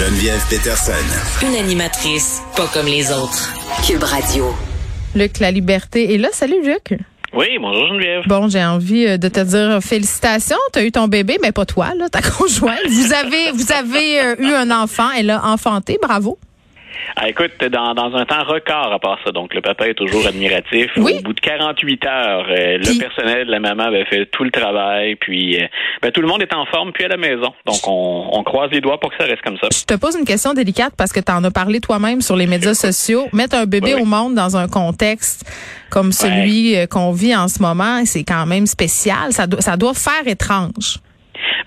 Geneviève Peterson. Une animatrice pas comme les autres. Cube Radio. Luc La Liberté est là. Salut Luc. Oui, bonjour Geneviève. Bon, j'ai envie euh, de te dire félicitations. Tu as eu ton bébé, mais pas toi, là, ta conjointe. Vous avez, vous avez euh, eu un enfant. Elle a enfanté. Bravo. Ah, écoute, dans, dans un temps record à part ça, donc le papa est toujours admiratif. Oui. Au bout de 48 heures, euh, Puis- le personnel de la maman avait fait tout le travail, puis euh, ben, tout le monde est en forme, puis à la maison. Donc on, on croise les doigts pour que ça reste comme ça. Je te pose une question délicate parce que tu en as parlé toi-même sur les médias sociaux. Mettre un bébé Oui, au monde dans un contexte comme celui euh, qu'on vit en ce moment, c'est quand même spécial. Ça doit, ça doit faire étrange.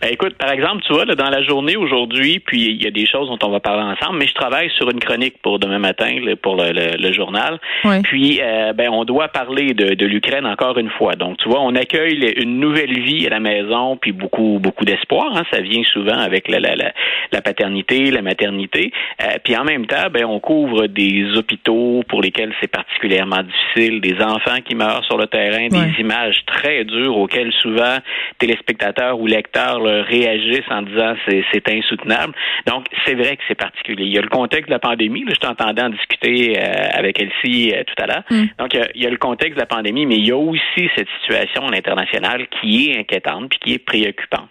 Ben, écoute, par exemple, tu vois, là, dans la journée aujourd'hui, puis il y a des choses dont on va parler ensemble, mais je travaille sur une chronique pour demain matin, là, pour le, le- le journal. Oui. Puis, euh, ben, on doit parler de, de l'Ukraine encore une fois. Donc, tu vois, on accueille une nouvelle vie à la maison, puis beaucoup, beaucoup d'espoir. Hein, ça vient souvent avec la, la, la, la paternité, la maternité. Euh, puis, en même temps, ben, on couvre des hôpitaux pour lesquels c'est particulièrement difficile, des enfants qui meurent sur le terrain, des images très dures auxquelles souvent téléspectateurs ou lecteurs là, réagissent en disant c'est c'est insoutenable. Donc c'est vrai que c'est particulier. Il y a le contexte de la pandémie. Là, je t'entendais en discuter euh, avec Elsie euh, tout à l'heure. Donc il y, a, il y a le contexte de la pandémie, mais il y a aussi cette situation à l'international qui est inquiétante puis qui est préoccupante.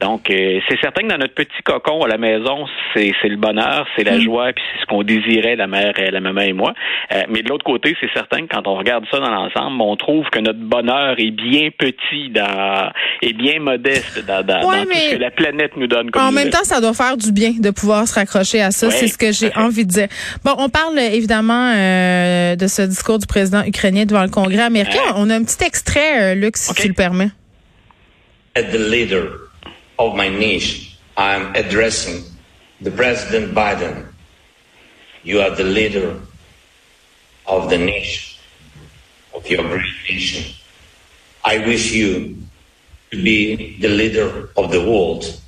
Donc euh, c'est certain que dans notre petit cocon à la maison, c'est c'est le bonheur, c'est la joie puis c'est ce qu'on désirait la mère, euh, la maman et moi. Euh, mais de l'autre côté, c'est certain que quand on regarde ça dans l'ensemble, on trouve que notre bonheur est bien petit dans est bien modeste dans, dans, Ouais, dans tout mais que la planète nous donne comme En même temps, ça doit faire du bien de pouvoir se raccrocher à ça. Ouais, c'est ce que j'ai envie de dire. Bon, on parle euh, évidemment euh, de ce discours du président ukrainien devant le Congrès américain. Ouais. On a un petit extrait, euh, Luc, si Ok. tu le permets. At the leader of my niche, I am addressing the President Biden. You are the leader of the niche of your great nation. I wish you to be the leader of the world.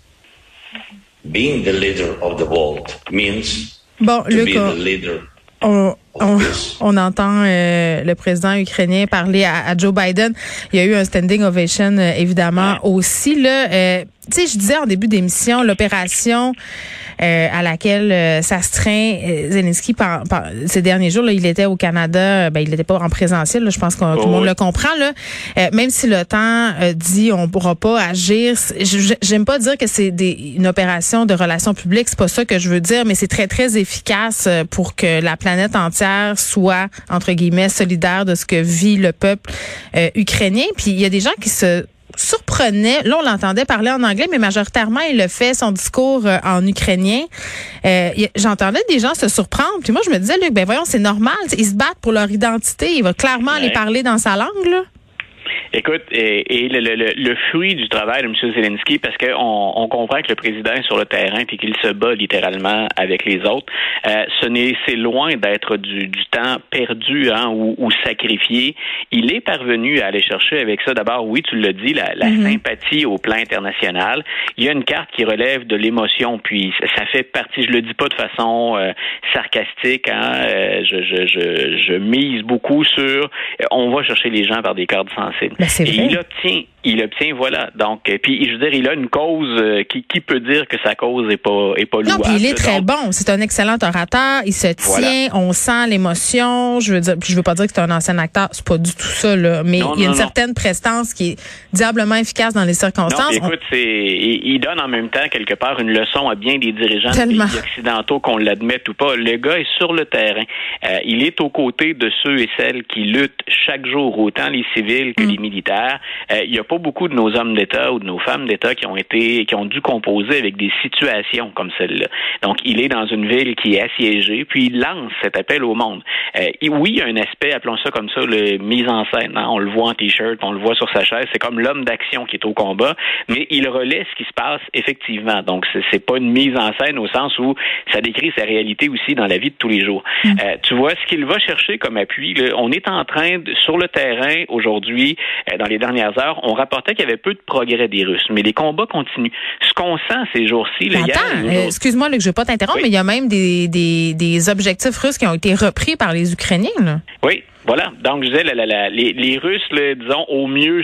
Being the leader of the world means Bon, to be the leader on, on, on entend euh, le président ukrainien parler à, à Joe Biden. Il y a eu un standing ovation, euh, évidemment, aussi. Là, euh, tu sais, je disais en début d'émission, l'opération euh, à laquelle euh, s'astreint euh, Zelensky par, par- ces derniers jours. Là, il était au Canada. Ben, il n'était pas en présentiel. là, je pense que tout le Oh, monde oui. le comprend. Là, Euh, même si l'OTAN euh, dit on pourra pas agir. J'aime pas dire que c'est une opération de relations publiques. C'est pas ça que je veux dire, mais c'est très très efficace pour que la planète entière soit entre guillemets solidaire de ce que vit le peuple euh, ukrainien. Puis il y a des gens qui se surprenaient. Là, on l'entendait parler en anglais, mais majoritairement, il le fait son discours euh, en ukrainien. Euh, J'entendais des gens se surprendre. Puis moi, je me disais, Luc, ben voyons, c'est normal. Ils se battent pour leur identité. Il va clairement aller Ouais. parler dans sa langue, là. Écoute, et, et le, le- le- le fruit du travail de M. Zelensky, parce qu'on on comprend que le président est sur le terrain puis qu'il se bat littéralement avec les autres, euh, ce n'est c'est loin d'être du, du temps perdu hein, ou, ou sacrifié. Il est parvenu à aller chercher avec ça. D'abord, oui, tu l'as dit, la, la sympathie au plan international. Il y a une carte qui relève de l'émotion, puis ça, ça fait partie. Je le dis pas de façon euh, sarcastique. Hein, euh, je, je, je, je mise beaucoup sur. euh, On va chercher les gens par des cordes sensibles. Ben, c'est Et il obtient, il obtient, voilà. Donc, euh, puis je veux dire, il a une cause euh, qui, qui peut dire que sa cause est pas est pas Non, louable. puis il est très Donc, bon. C'est un excellent orateur. Il se tient. On sent l'émotion. Je veux dire, puis je veux pas dire que c'est un ancien acteur. C'est pas du tout ça, là. Mais Non, il y a non, une non. certaine prestance qui est diablement efficace dans les Non, circonstances. écoute, c'est il, donne en même temps quelque part une leçon à bien des dirigeants de Tellement. pays occidentaux qu'on l'admette ou pas. Le gars est sur le terrain. Euh, il est aux côtés de ceux et celles qui luttent chaque jour, autant les civils Mm. que les militaires. Euh, il n'y a pas beaucoup de nos hommes d'État ou de nos femmes d'État qui ont été qui ont dû composer avec des situations comme celle-là. Donc, il est dans une ville qui est assiégée, puis il lance cet appel au monde. Euh, et oui, il y a un aspect, appelons ça comme ça, le mise en scène. hein. On le voit en t-shirt, on le voit sur sa chaise. C'est comme l'homme d'action qui est au combat, mais il relaie ce qui se passe effectivement. Donc, c'est- pas une mise en scène au sens où ça décrit sa réalité aussi dans la vie de tous les jours. Euh, tu vois, ce qu'il va chercher comme appui, là, on est en train, de, sur le terrain aujourd'hui, euh, dans les dernières heures, on rapportait qu'il y avait peu de progrès des Russes, mais les combats continuent. Ce qu'on sent ces jours-ci, le Attends, euh, excuse-moi, je ne vais pas t'interrompre, mais il y a même des, des, des, objectifs russes qui ont été repris par les Ukrainiens. Là. Oui, voilà. Donc, je disais, les, les, Russes, disons, au mieux,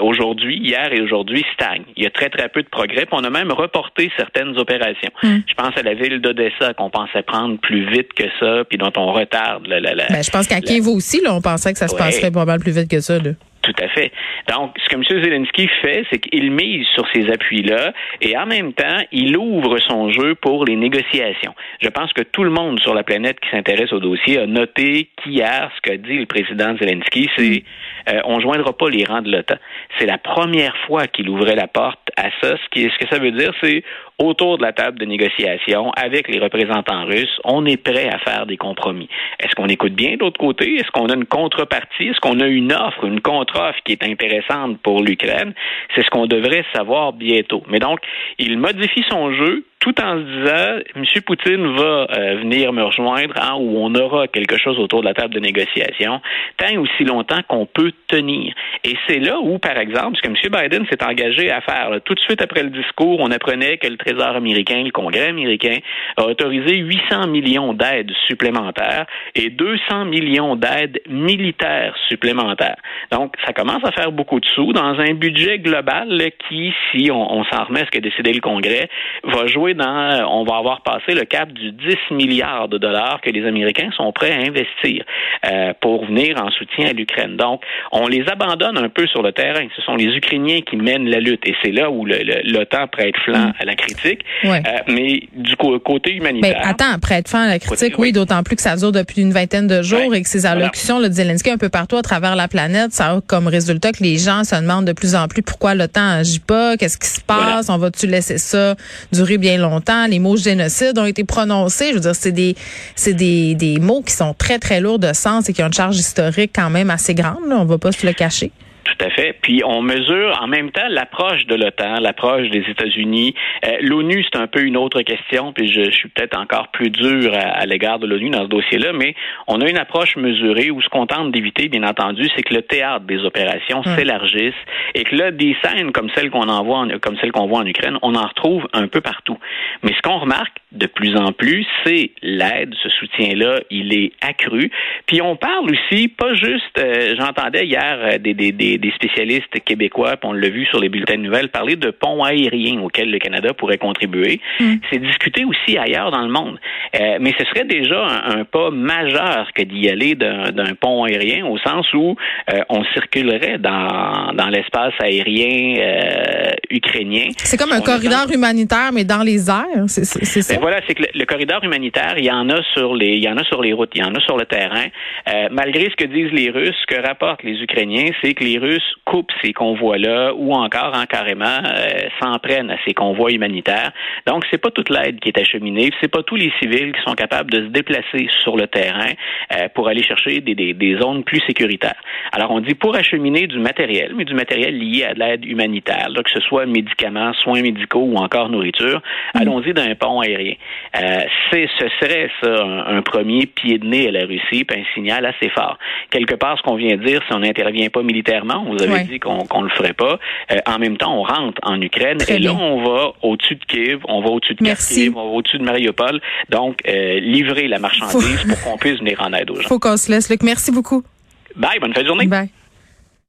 aujourd'hui, hier et aujourd'hui, stagnent. Il y a très, très peu de progrès. Puis on a même reporté certaines opérations. Hmm. Je pense à la ville d'Odessa qu'on pensait prendre plus vite que ça, puis dont on retarde. Ben, je pense qu'à Kiev aussi, là, on pensait que ça se passerait pas mal plus vite que ça. Là. Tout à fait. Donc, ce que M. Zelensky fait, c'est qu'il mise sur ces appuis-là et en même temps, il ouvre son jeu pour les négociations. Je pense que tout le monde sur la planète qui s'intéresse au dossier a noté qu'hier, ce qu'a dit le président Zelensky, c'est euh, on joindra pas les rangs de l'OTAN. C'est la première fois qu'il ouvrait la porte à ça. Ce que ça veut dire, c'est autour de la table de négociation avec les représentants russes, on est prêt à faire des compromis. Est-ce qu'on écoute bien de l'autre côté? Est-ce qu'on a une contrepartie? Est-ce qu'on a une offre, une contre-offre qui est intéressante pour l'Ukraine? C'est ce qu'on devrait savoir bientôt. Mais donc, il modifie son jeu tout en se disant, M. Poutine va euh, venir me rejoindre hein, où on aura quelque chose autour de la table de négociation, tant aussi longtemps qu'on peut tenir. Et c'est là où, par exemple, ce que M. Biden s'est engagé à faire, tout de suite après le discours, on apprenait que le Trésor américain, le Congrès américain, a autorisé 800 millions d'aides supplémentaires et 200 millions d'aides militaires supplémentaires. Donc, ça commence à faire beaucoup de sous dans un budget global qui, si on, s'en remet à ce qu'a décidé le Congrès, va jouer euh, on va avoir passé le cap du 10 milliards de dollars que les Américains sont prêts à investir euh, pour venir en soutien à l'Ukraine. Donc, on les abandonne un peu sur le terrain. Ce sont les Ukrainiens qui mènent la lutte et c'est là où l'OTAN prête flanc mm. à la critique. Euh, mais du côté humanitaire. Mais attends, prête flanc à la critique, oui, d'autant plus que ça dure depuis une vingtaine de jours et que ces allocutions le de Zelensky un peu partout à travers la planète, ça a comme résultat que les gens se demandent de plus en plus pourquoi l'OTAN agit pas, qu'est-ce qui se passe, on va-tu laisser ça durer bien longtemps. Les mots génocide ont été prononcés. Je veux dire, c'est des, c'est des, mots qui sont très, très lourds de sens et qui ont une charge historique quand même assez grande. Là. On va pas se le cacher. Tout à fait. Puis on mesure en même temps l'approche de l'OTAN, l'approche des États-Unis. Euh, L'ONU, c'est un peu une autre question, puis je, suis peut-être encore plus dur à, l'égard de l'ONU dans ce dossier-là, mais on a une approche mesurée où ce qu'on tente d'éviter, bien entendu, c'est que le théâtre des opérations hum. s'élargisse et que là, des scènes comme celles qu'on envoie, comme celles qu'on voit en Ukraine, on en retrouve un peu partout. Mais ce qu'on remarque de plus en plus, c'est l'aide, ce soutien-là, il est accru. Puis on parle aussi, pas juste, euh, j'entendais hier euh, des, des, des des spécialistes québécois, puis on l'a vu sur les bulletins de nouvelles, parler de ponts aériens auxquels le Canada pourrait contribuer. Mm. C'est discuté aussi ailleurs dans le monde. Euh, mais ce serait déjà un, pas majeur que d'y aller d'un pont aérien au sens où euh, on circulerait dans, dans l'espace aérien euh, ukrainien. C'est comme un corridor humanitaire, mais dans les airs, c'est ça? Ben voilà, c'est que le, corridor humanitaire, il y en a sur les, il y en a sur les routes, il y en a sur le terrain. malgré ce que disent les Russes, ce que rapportent les Ukrainiens, c'est que les Russes coupent ces convois-là ou encore en carrément euh, s'en prennent à ces convois humanitaires. Donc, c'est pas toute l'aide qui est acheminée, c'est pas tous les civils qui sont capables de se déplacer sur le terrain euh, pour aller chercher des, des, des, zones plus sécuritaires. Alors, on dit pour acheminer du matériel, mais du matériel lié à de l'aide humanitaire, là, que ce soit médicaments, soins médicaux ou encore nourriture, mm. allons-y d'un pont aérien. Euh, c'est, ce serait ça un, un, premier pied de nez à la Russie, puis un signal assez fort. Quelque part, ce qu'on vient de dire, si on n'intervient pas militairement, vous avez dit qu'on ne le ferait pas. Euh, en même temps, on rentre en Ukraine et là, on va au-dessus de Kiev, on va au-dessus de Kharkiv, on va au-dessus de Mariupol. Donc, euh, livrer la marchandise pour qu'on puisse venir en aide aux gens. Faut qu'on se laisse. Luc, merci beaucoup. Bye, bonne fin de journée. Bye.